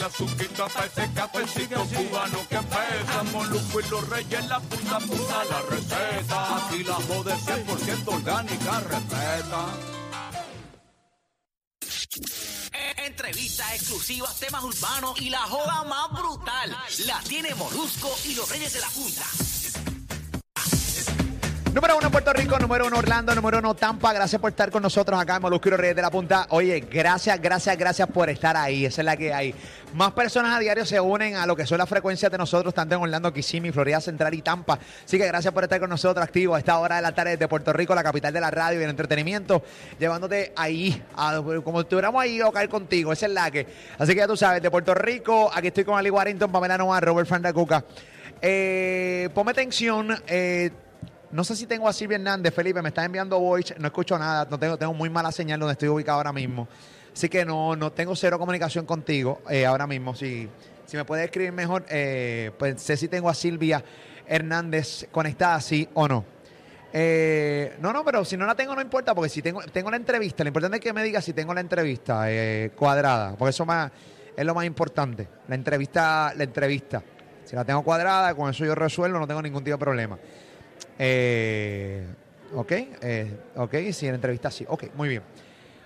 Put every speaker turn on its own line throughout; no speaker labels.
El azuquita pa' ese cafecito cubano que pesa, moluco y los reyes, la punta punta la receta. Aquí la joda es 100% orgánica, respeta.
Entrevistas exclusivas, temas urbanos y la joda más brutal. La tiene Molusco y los Reyes de la Punta.
Número uno Puerto Rico, número uno Orlando, número uno Tampa. Gracias por estar con nosotros acá en Molusco Reyes de la Punta. Oye, gracias, gracias, gracias por estar ahí. Esa es la que hay. Más personas a diario se unen a lo que son las frecuencias de nosotros, tanto en Orlando, Kissimmee, Florida Central y Tampa. Así que gracias por estar con nosotros activos a esta hora de la tarde de Puerto Rico, la capital de la radio y el entretenimiento, llevándote ahí, a- como estuviéramos ahí a caer contigo. Esa es la que. Así que ya tú sabes, de Puerto Rico, aquí estoy con Ali Warrington, Pamela Noa, Robert Fandacuca. Eh, ponme atención. eh, no sé si tengo a Silvia Hernández, Felipe, me está enviando voice, no escucho nada, no tengo, tengo muy mala señal donde estoy ubicado ahora mismo. Así que no, no tengo cero comunicación contigo eh, ahora mismo. Si, si me puedes escribir mejor, eh, pues sé si tengo a Silvia Hernández conectada, sí o no. Eh, no, no, pero si no la tengo no importa, porque si tengo, tengo la entrevista, lo importante es que me diga si tengo la entrevista eh, cuadrada, porque eso más, es lo más importante. La entrevista, la entrevista. Si la tengo cuadrada, con eso yo resuelvo, no tengo ningún tipo de problema. Eh, ok, eh, ok, sí, en la entrevista sí. Ok, muy bien.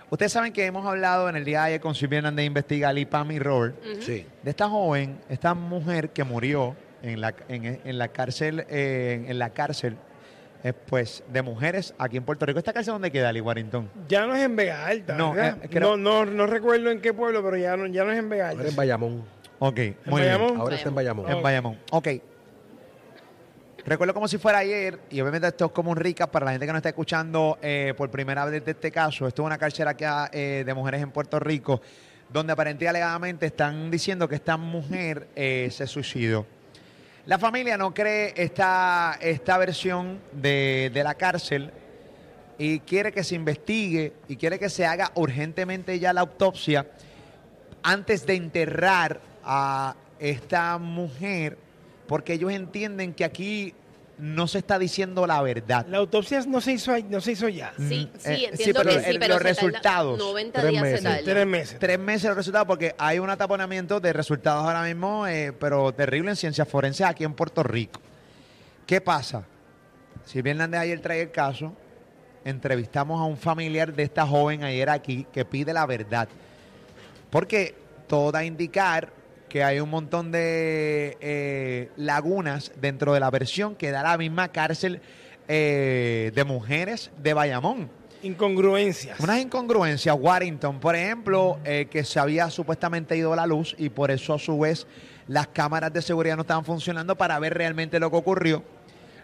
Ustedes saben que hemos hablado en el día de ayer con Silvia Hernández de Investiga, y Pam y Robert,
Sí.
de esta joven, esta mujer que murió en la, en, en la cárcel, eh, en la cárcel, eh, pues, de mujeres aquí en Puerto Rico. ¿Esta cárcel dónde queda, Ali Warrington?
Ya no es en Vega Alta.
No, eh, creo-
no, no, no recuerdo en qué pueblo, pero ya no, ya no es en Vega Alta.
Ahora en Bayamón.
Ok, muy
Bayamón?
bien.
Ahora está en Bayamón.
En Bayamón. Ok. Recuerdo como si fuera ayer, y obviamente esto es como un recap para la gente que nos está escuchando eh, por primera vez de este caso. Esto es una cárcel acá eh, de mujeres en Puerto Rico, donde aparentemente alegadamente están diciendo que esta mujer eh, se suicidó. La familia no cree esta, esta versión de, de la cárcel y quiere que se investigue y quiere que se haga urgentemente ya la autopsia antes de enterrar a esta mujer, porque ellos entienden que aquí no se está diciendo la verdad.
La autopsia no se hizo, ahí- no se hizo ya.
Sí,
Mm,
sí,
eh,
entiendo
sí, pero
que
el-
sí, pero
los resultados.
90
Tres
días
meses.
se tarda.
Tres meses.
Tres meses los resultados, porque hay un ataponamiento de resultados ahora mismo, eh, pero terrible en ciencias forenses aquí en Puerto Rico. ¿Qué pasa? Silvia Hernández ayer trae el caso, entrevistamos a un familiar de esta joven ayer aquí que pide la verdad. Porque todo da a indicar que hay un montón de eh, lagunas dentro de la versión que da la misma cárcel eh, de mujeres de Bayamón.
Incongruencias.
Unas incongruencias, Warrington, por ejemplo, eh, que se había supuestamente ido la luz y por eso a su vez las cámaras de seguridad no estaban funcionando para ver realmente lo que ocurrió.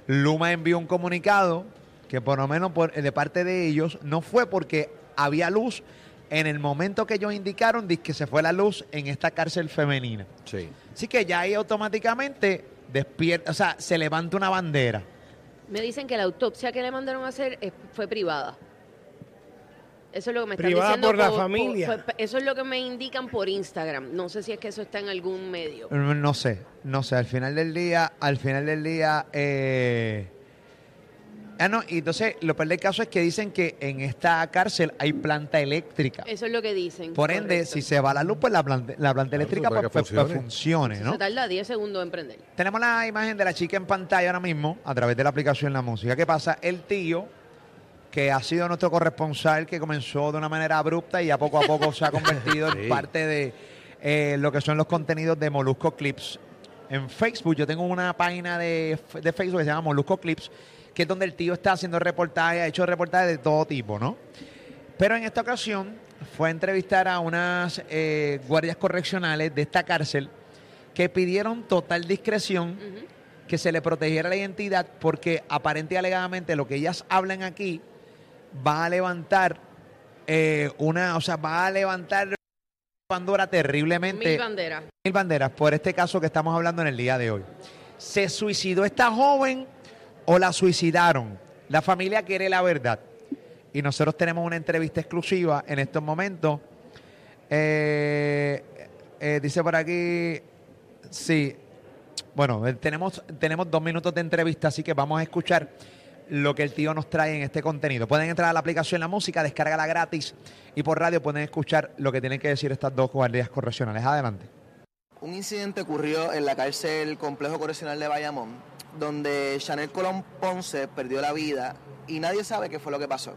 Luma envió un comunicado que por lo menos por- de parte de ellos no fue porque había luz en el momento que ellos indicaron dice que se fue la luz en esta cárcel femenina.
Sí.
Así que ya ahí automáticamente despierta, o sea, se levanta una bandera.
Me dicen que la autopsia que le mandaron a hacer fue privada. Eso es lo que me están
Privada
diciendo.
por la familia.
eso es lo que me indican por Instagram. No sé si es que eso está en algún medio.
No sé, no sé, al final del día, al final del día, eh... Ah, no, y entonces lo peor del caso es que dicen que en esta cárcel hay planta eléctrica.
Eso es lo que dicen.
Por ende,
correcto.
si se va la luz, pues la planta, la planta
Claro,
eléctrica
para
pues,
que
pues, pues,
funcione.
¿no?
Se tarda 10 segundos en prender.
Tenemos la imagen de la chica en pantalla ahora mismo a través de la aplicación La Música. ¿Qué pasa? El tío, que ha sido nuestro corresponsal, que comenzó de una manera abrupta y ya poco a poco se ha convertido en parte de eh, lo que son los contenidos de Molusco Clips. en Facebook. Yo tengo una página de, de Facebook que se llama Molusco Clips, que es donde el tío está haciendo reportajes, ha hecho reportajes de todo tipo, ¿no? Pero en esta ocasión fue a entrevistar a unas eh, guardias correccionales de esta cárcel que pidieron total discreción, que se le protegiera la identidad, porque aparente y alegadamente lo que ellas hablan aquí va a levantar eh, una, o sea, va a levantar Pandora terriblemente.
Mil banderas.
Mil banderas por este caso que estamos hablando en el día de hoy. ¿Se suicidó esta joven o la suicidaron? La familia quiere la verdad. Y nosotros tenemos una entrevista exclusiva en estos momentos. Eh, eh, dice por aquí, sí. Bueno, eh, tenemos, tenemos dos minutos de entrevista, así que vamos a escuchar lo que el tío nos trae en este contenido. Pueden entrar a la aplicación La Música, descárgala gratis y por radio pueden escuchar lo que tienen que decir estas dos guardias correccionales. Adelante.
Un incidente ocurrió en la cárcel Complejo Correccional de Bayamón, donde Chanel Colón Ponce perdió la vida y nadie sabe qué fue lo que pasó.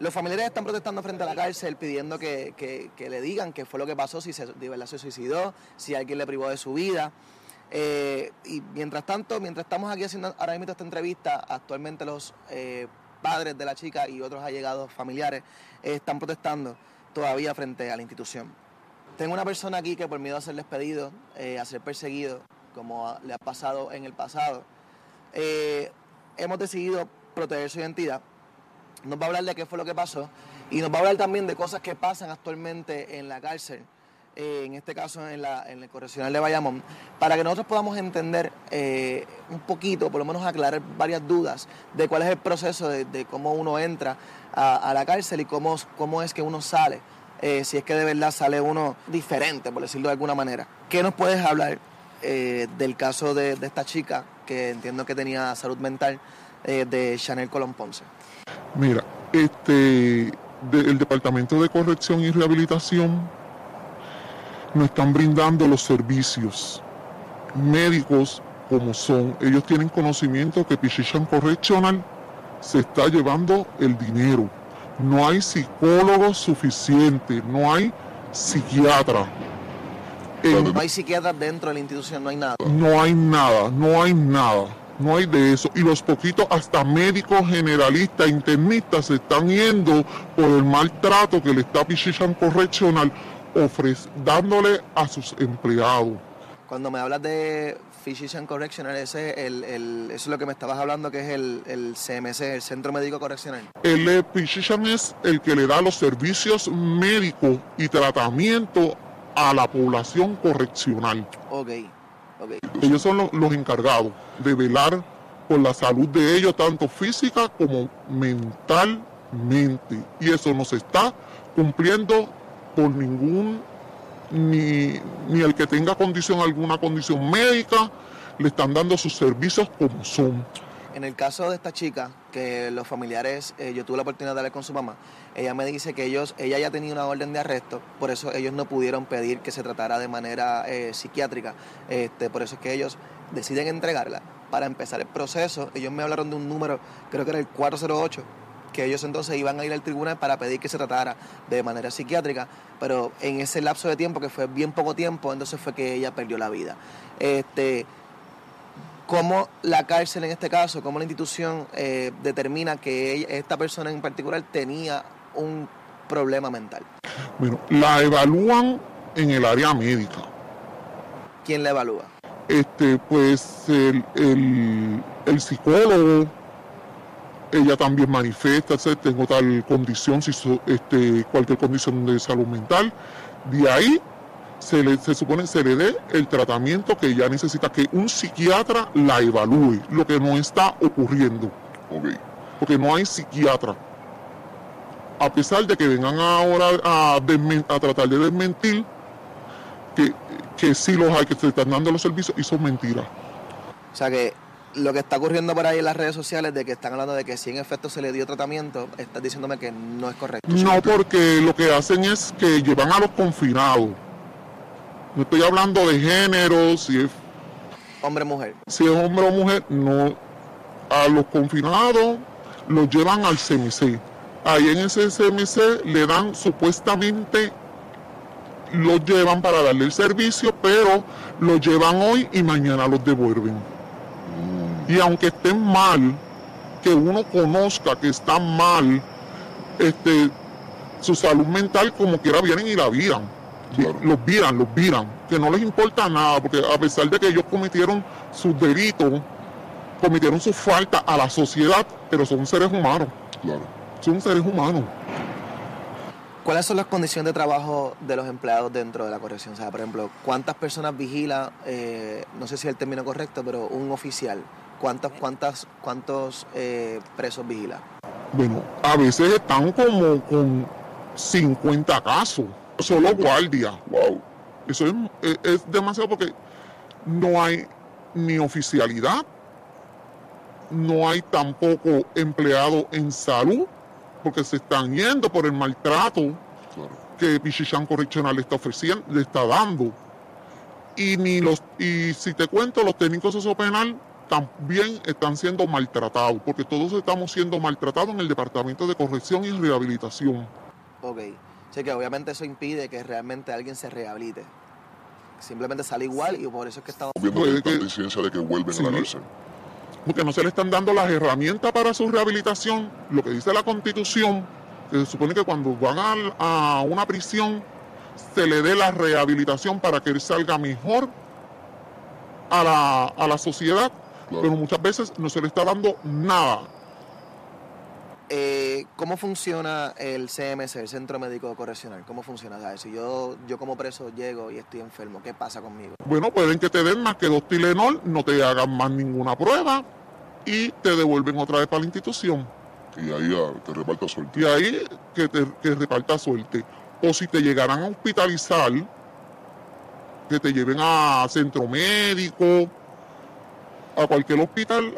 Los familiares están protestando frente a la cárcel pidiendo que, que- le digan qué fue lo que pasó, si se, de verdad se suicidó, si alguien le privó de su vida. Eh, y mientras tanto, mientras estamos aquí haciendo ahora mismo esta entrevista, actualmente los eh, padres de la chica y otros allegados familiares eh, están protestando todavía frente a la institución. Tengo una persona aquí que por miedo a ser despedido, a ser perseguido, como le ha pasado en el pasado, eh, hemos decidido proteger su identidad. Nos va a hablar de qué fue lo que pasó y nos va a hablar también de cosas que pasan actualmente en la cárcel, eh, en este caso en, la, el correccional de Bayamón, para que nosotros podamos entender eh, un poquito, por lo menos aclarar varias dudas de cuál es el proceso de, cómo uno entra a, la cárcel y cómo, cómo es que uno sale, si es que de verdad sale uno diferente, por decirlo de alguna manera. ¿Qué nos puedes hablar eh, del caso de, esta chica que entiendo que tenía salud mental eh, de Chanel Colón Ponce?
Mira, este, el Departamento de Corrección y Rehabilitación nos están brindando los servicios médicos como son. Ellos tienen conocimiento que Pichichan Correctional se está llevando el dinero. No hay psicólogos suficientes, no hay psiquiatra. En-
No hay psiquiatras dentro de la institución, no hay nada.
no hay nada, no hay nada, no hay de eso. Y los poquitos, hasta médicos generalistas, internistas, se están yendo por el maltrato que le está Pichichan Correctional ofrec- dándole a sus empleados.
Cuando me hablas de Physician Correctional, ese es el, el- eso es lo que me estabas hablando, que es el, el CMC, el Centro Médico Correccional.
El Physician es el que le da los servicios médicos y tratamiento a la población correccional.
Ok, ok.
Ellos son los, los encargados de velar por la salud de ellos, tanto física como mentalmente. Y eso no se está cumpliendo por ningún, ni, ni el que tenga condición, alguna condición médica, le están dando sus servicios como son.
En el caso de esta chica, que los familiares, eh, yo tuve la oportunidad de hablar con su mamá, ella me dice que ellos, ella ya tenía una orden de arresto, por eso ellos no pudieron pedir que se tratara de manera eh, psiquiátrica, este, por eso es que ellos deciden entregarla. Para empezar el proceso, ellos me hablaron de un número, creo que era el 408, que ellos entonces iban a ir al tribunal para pedir que se tratara de manera psiquiátrica, pero en ese lapso de tiempo, que fue bien poco tiempo, entonces fue que ella perdió la vida. Este, cómo la cárcel en este caso, cómo la institución eh, determina que esta persona en particular tenía un problema mental.
Bueno, la evalúan en el área médica.
¿Quién la evalúa?
Este, pues el, el- el psicólogo, ella también manifiesta, "Sé, tengo tal condición, si so- este, cualquier condición de salud mental. De ahí se, le, se supone se le dé el tratamiento que ella necesita, que un psiquiatra la evalúe, lo que no está ocurriendo, porque no hay psiquiatra. A pesar de que vengan ahora a, desmen- a tratar de desmentir que, que sí los hay, que se están dando los servicios, y son mentiras.
O sea que lo que está ocurriendo por ahí en las redes sociales de que están hablando de que si en efecto se le dio tratamiento, estás diciéndome que no es correcto.
No, porque lo que hacen es que llevan a los confinados. No estoy hablando de género, si es,
Hombre-mujer.
si es hombre o mujer, no. A los confinados los llevan al CMC. Ahí en ese CMC le dan supuestamente los llevan para darle el servicio, pero los llevan hoy y mañana los devuelven. Y aunque estén mal, que uno conozca que están mal, este, su salud mental como quiera vienen y la Los viran, los viran. Que no les importa nada, porque a pesar de que ellos cometieron sus delitos, cometieron sus faltas a la sociedad, pero son seres humanos. Son seres humanos.
¿Cuáles son las condiciones de trabajo de los empleados dentro de la corrección? O sea, por ejemplo, ¿cuántas personas vigila, eh, no sé si es el término correcto, pero un oficial? ¿Cuántas, cuántas, ¿Cuántos eh, presos vigila?
Bueno, a veces están como con 50 casos, solo guardia. Wow. Eso es, es- es demasiado porque no hay ni oficialidad, no hay tampoco empleados en salud, porque se están yendo por el maltrato que Pichichán Correccional le está ofreciendo, le está dando. Y ni los, y si te cuento, los técnicos sociopenal también están siendo maltratados, porque todos estamos siendo maltratados en el departamento de corrección y rehabilitación.
Ok. Sé que obviamente eso impide que realmente alguien se rehabilite. Simplemente sale igual y por eso es que estamos...
Puede que-
de que vuelven
Sí. porque no se le están dando las herramientas para su rehabilitación. Lo que dice la constitución, que se supone que cuando van a, una prisión se le dé la rehabilitación para que él salga mejor a la, a la sociedad, pero muchas veces no se le está dando nada.
Eh, ¿Cómo funciona el CMC, el Centro Médico Correccional? ¿Cómo funciona? Sea, si yo, yo como preso llego y estoy enfermo, ¿qué pasa conmigo?
Bueno, pueden que te den más que dos Tilenol, no te hagan más ninguna prueba y te devuelven otra vez para la institución.
Y ahí ah, te reparta suerte.
Y ahí que te que reparta suerte. O si te llegaran a hospitalizar, que te lleven a centro médico, a cualquier hospital,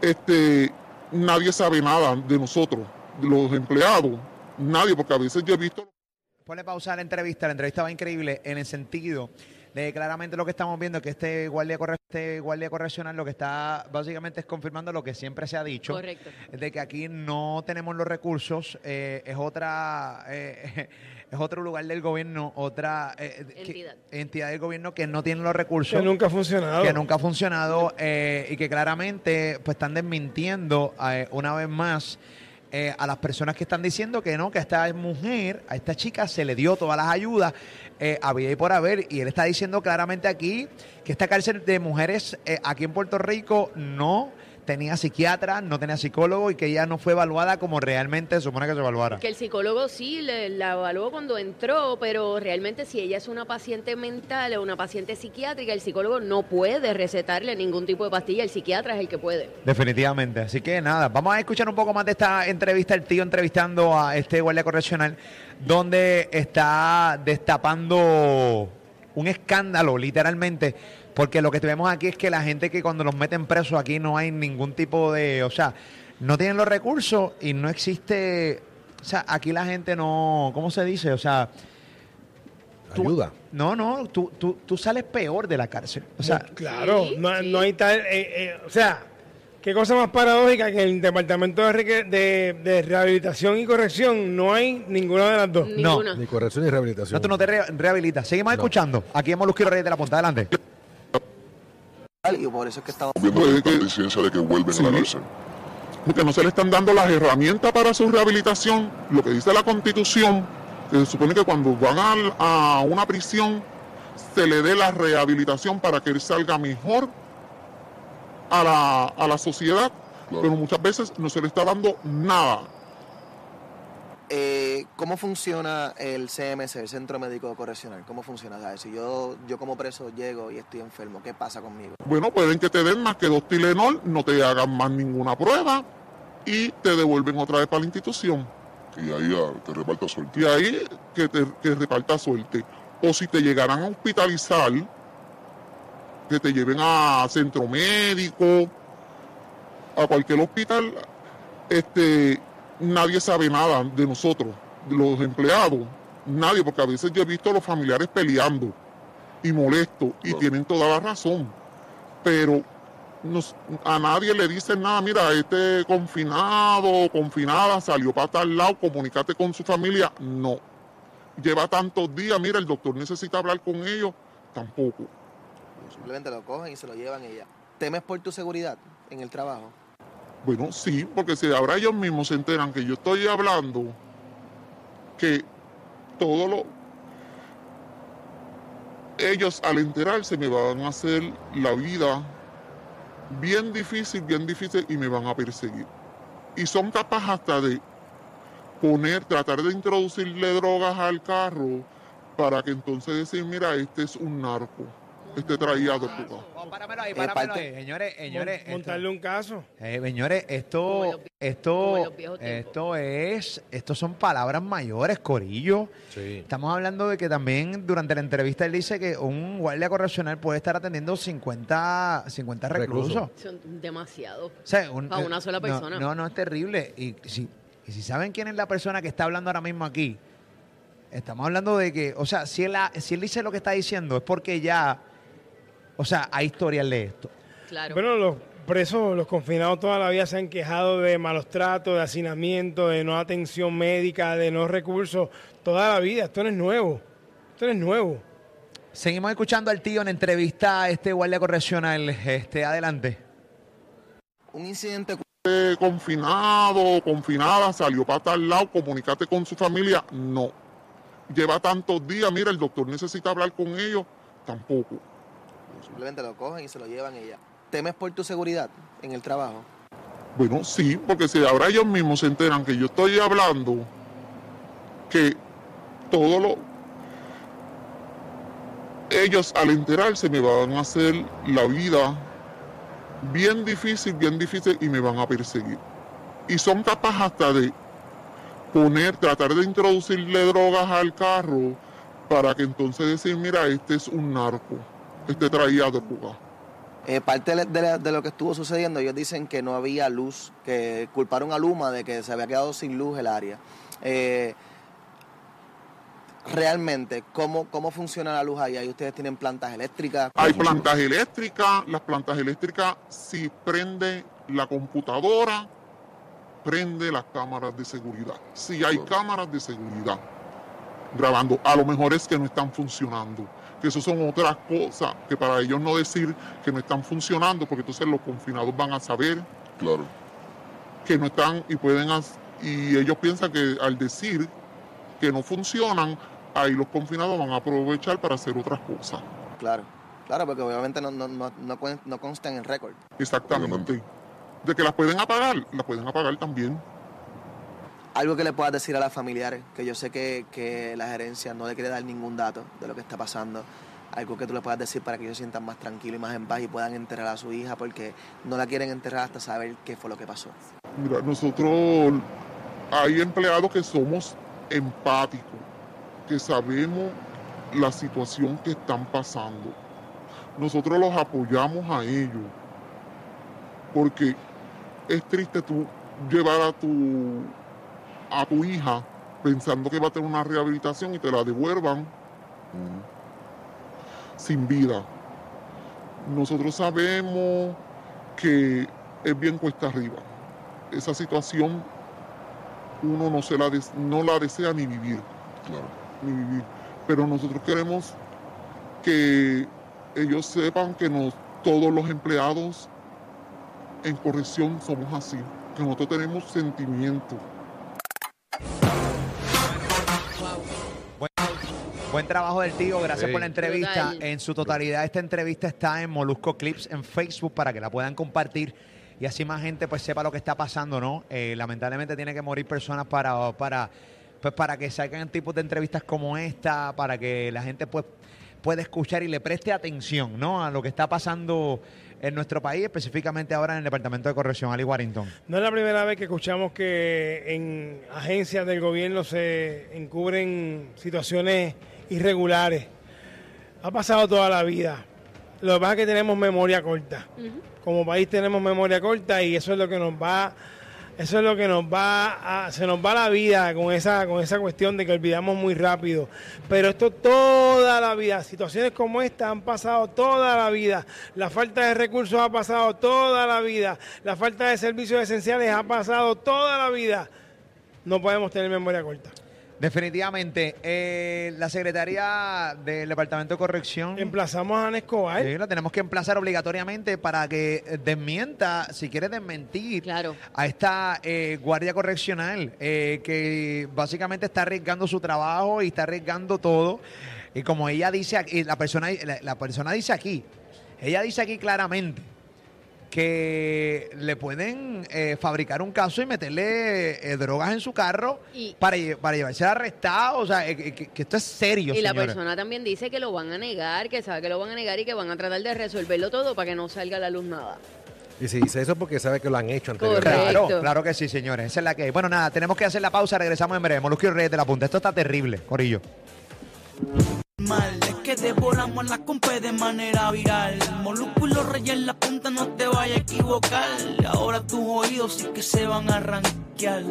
este, nadie sabe nada de nosotros, de los empleados, nadie, porque a veces yo he visto
Ponle pausa a la entrevista. La entrevista va increíble en el sentido claramente lo que estamos viendo es que este guardia, corre- este guardia correccional lo que está básicamente es confirmando lo que siempre se ha dicho.
Correcto.
De que aquí no tenemos los recursos. eh, es otra. eh, es otro lugar del gobierno, otra eh, que-
Entidad.
entidad del gobierno que no tiene los recursos.
Que nunca ha funcionado.
Que nunca ha funcionado eh, y que claramente pues están desmintiendo eh, una vez más eh, a las personas que están diciendo que no, que a esta mujer, a esta chica se le dio todas las ayudas, eh, había y por haber, y él está diciendo claramente aquí que esta cárcel de mujeres eh, aquí en Puerto Rico no tenía psiquiatra, no tenía psicólogo y que ella no fue evaluada como realmente se supone que se evaluara.
Que el psicólogo sí le- la evaluó cuando entró, pero realmente si ella es una paciente mental o una paciente psiquiátrica, el psicólogo no puede recetarle ningún tipo de pastilla, el psiquiatra es el que puede.
Definitivamente. Así que nada, vamos a escuchar un poco más de esta entrevista, el tío entrevistando a este guardia correccional, donde está destapando un escándalo, literalmente, porque lo que tenemos aquí es que la gente que cuando los meten presos aquí no hay ningún tipo de, o sea, no tienen los recursos y no existe, o sea, aquí la gente no, ¿cómo se dice? O sea... tú-
Ayuda.
No, no, tú, tú, tú sales peor de la cárcel. O sea,
Claro, no, no hay tal. eh, eh, o sea, qué cosa más paradójica que en el departamento de, reque- de- de rehabilitación y corrección no hay ninguna de las dos.
No.
Ni corrección ni rehabilitación.
No, tú no te re- rehabilitas. Seguimos escuchando. Aquí en Molusquero Reyes de la Punta. Adelante.
Y por eso es que estamos...
Viendo la incidencia de que vuelven a la cárcel.
porque no se le están dando las herramientas para su rehabilitación. Lo que dice la constitución, que se supone que cuando van a una prisión se le dé la rehabilitación para que él salga mejor a la, a la sociedad, pero muchas veces no se le está dando nada.
Eh, ¿Cómo funciona el CMC, el Centro Médico Correccional? ¿Cómo funciona? Sea, si yo, yo como preso llego y estoy enfermo, ¿qué pasa conmigo?
Bueno, pueden que te den más que dos Tilenol, no te hagan más ninguna prueba y te devuelven otra vez para la institución.
Y ahí ah, te reparta suerte.
Y ahí que te que reparta suerte. O si te llegaran a hospitalizar, que te lleven a centro médico, a cualquier hospital, este, nadie sabe nada de nosotros, de los empleados, nadie, porque a veces yo he visto a los familiares peleando y molestos y tienen toda la razón, pero nos- a nadie le dicen nada, mira, este confinado o confinada salió para tal lado, comunícate con su familia, no. lleva tantos días, mira, el doctor necesita hablar con ellos, tampoco.
Simplemente lo cogen y se lo llevan ya. ¿Temes por tu seguridad en el trabajo?
Bueno, sí, porque si ahora ellos mismos se enteran que yo estoy hablando, que todo lo... Ellos al enterarse me van a hacer la vida bien difícil, bien difícil y me van a perseguir. Y son capaces hasta de poner, tratar de introducirle drogas al carro para que entonces decir, mira, este es un narco, este traía droga.
Oh, páramelo ahí, páramelo ahí. Señores, señores. esto-
Montarle un caso.
Eh, señores, esto, esto, esto es, esto son palabras mayores, Corillo. Estamos hablando de que también durante la entrevista él dice que un guardia correccional puede estar atendiendo 50, 50 reclusos.
Son demasiado.
O sea, un-
Para una sola
no,
persona.
No, no, es terrible. Y si, y si saben quién es la persona que está hablando ahora mismo aquí, estamos hablando de que, o sea, si él, si él dice lo que está diciendo es porque ya, o sea, hay historial de esto.
Claro.
Bueno, los presos, los confinados toda la vida se han quejado de malos tratos, de hacinamiento, de no atención médica, de no recursos, toda la vida. Esto no es nuevo. Esto no es nuevo.
Seguimos escuchando al tío en entrevista a este guardia correccional. Este, adelante.
Un incidente
confinado, confinada, salió para tal lado, comunícate con su familia, no. Lleva tantos días, mira, el doctor necesita hablar con ellos, tampoco.
Simplemente lo cogen y se lo llevan ya. ¿Temes por tu seguridad en el trabajo?
Bueno, sí, porque si ahora ellos mismos se enteran que yo estoy hablando, que todo lo... Ellos al enterarse me van a hacer la vida bien difícil, bien difícil y me van a perseguir. Y son capaces hasta de poner, tratar de introducirle drogas al carro para que entonces decir, mira, este es un narco, este traía droga.
Eh, parte de, de- de lo que estuvo sucediendo, ellos dicen que no había luz, que culparon a Luma de que se había quedado sin luz el área. Eh, realmente, ¿cómo, ¿cómo funciona la luz ahí? Ahí ustedes tienen plantas eléctricas.
Hay plantas eléctricas, las plantas eléctricas, si prende la computadora, prende las cámaras de seguridad. Si hay cámaras de seguridad grabando, a lo mejor es que no están funcionando. Que eso son otras cosas que para ellos no decir que no están funcionando, porque entonces los confinados van a saber
Claro.
que no están y pueden y ellos piensan que al decir que no funcionan, ahí los confinados van a aprovechar para hacer otras cosas.
Claro, claro, porque obviamente no, no, no, no, no constan en récord.
Exactamente. De que las pueden apagar, las pueden apagar también.
Algo que le puedas decir a las familiares, que yo sé que, que la gerencia no le quiere dar ningún dato de lo que está pasando. Algo que tú le puedas decir para que ellos sientan más tranquilos y más en paz y puedan enterrar a su hija porque no la quieren enterrar hasta saber qué fue lo que pasó.
Mira, nosotros hay empleados que somos empáticos, que sabemos la situación que están pasando. Nosotros los apoyamos a ellos, porque es triste tú llevar a tu a tu hija pensando que va a tener una rehabilitación y te la devuelvan sin vida. Nosotros sabemos que es bien cuesta arriba. Esa situación uno no, se la des- no la desea ni vivir. Ni vivir. Pero nosotros queremos que ellos sepan que nos, todos los empleados en corrección somos así, que nosotros tenemos sentimientos.
Buen trabajo del tío, gracias
Sí.
por la entrevista.
Total.
En su totalidad, esta entrevista está en Molusco Clips en Facebook para que la puedan compartir y así más gente pues sepa lo que está pasando, ¿no? Eh, lamentablemente tiene que morir personas para, para, pues, para que salgan tipos de entrevistas como esta, para que la gente pues pueda escuchar y le preste atención, ¿no? A lo que está pasando en nuestro país, específicamente ahora en el Departamento de Corrección, Ali Warrington.
No es la primera vez que escuchamos que en agencias del gobierno se encubren situaciones irregulares. Ha pasado toda la vida. Lo que pasa es que tenemos memoria corta. Como país tenemos memoria corta y eso es lo que nos va, eso es lo que nos va a, se nos va la vida con esa, con esa cuestión de que olvidamos muy rápido. Pero esto toda la vida, situaciones como esta han pasado toda la vida. La falta de recursos ha pasado toda la vida. La falta de servicios esenciales ha pasado toda la vida. No podemos tener memoria corta.
Definitivamente. eh, la secretaria del Departamento de Corrección.
Emplazamos a Ana Escobar.
Sí, la tenemos que emplazar obligatoriamente para que desmienta, si quiere desmentir a esta eh, guardia correccional eh, que básicamente está arriesgando su trabajo y está arriesgando todo. Y como ella dice, aquí- la persona, la, la persona dice aquí, ella dice aquí claramente que le pueden eh, fabricar un caso y meterle eh, drogas en su carro
Y-
para, para llevarse arrestado. O sea, eh, que, esto es serio,
Y la persona también dice que lo van a negar, que sabe que lo van a negar y que van a tratar de resolverlo todo para que no salga a la luz nada.
Y si dice eso es porque sabe que lo han hecho anteriormente.
Claro, claro que sí, señores. Esa es la que hay. Bueno, nada, tenemos que hacer la pausa. Regresamos en breve. Molusco y Reyes de la Punta. Esto está terrible, Corillo.
Mal Es que devoramos la compa de manera viral. Molusco y los reyes en la punta no te vayas a equivocar. Ahora tus oídos sí que se van a arranquear